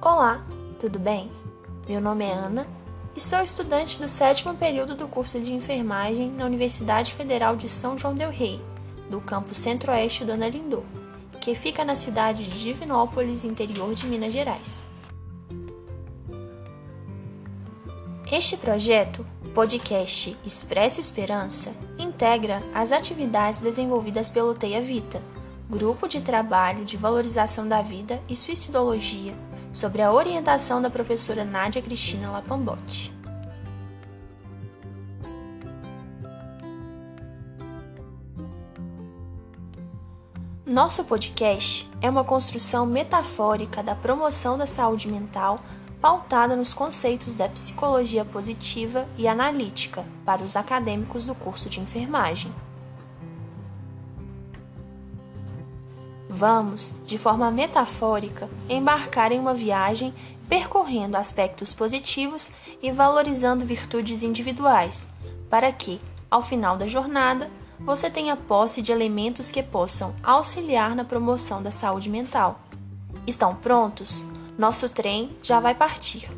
Olá, tudo bem? Meu nome é Ana e sou estudante do sétimo período do curso de enfermagem na Universidade Federal de São João Del Rei, do campus Centro-Oeste do Lindor, que fica na cidade de Divinópolis, interior de Minas Gerais. Este projeto, podcast Expresso Esperança, integra as atividades desenvolvidas pelo Teia Vita, grupo de trabalho de valorização da vida e suicidologia sobre a orientação da professora Nádia Cristina Lapambotti. Nosso podcast é uma construção metafórica da promoção da saúde mental pautada nos conceitos da psicologia positiva e analítica para os acadêmicos do curso de enfermagem. Vamos, de forma metafórica, embarcar em uma viagem percorrendo aspectos positivos e valorizando virtudes individuais, para que, ao final da jornada, você tenha posse de elementos que possam auxiliar na promoção da saúde mental. Estão prontos? Nosso trem já vai partir.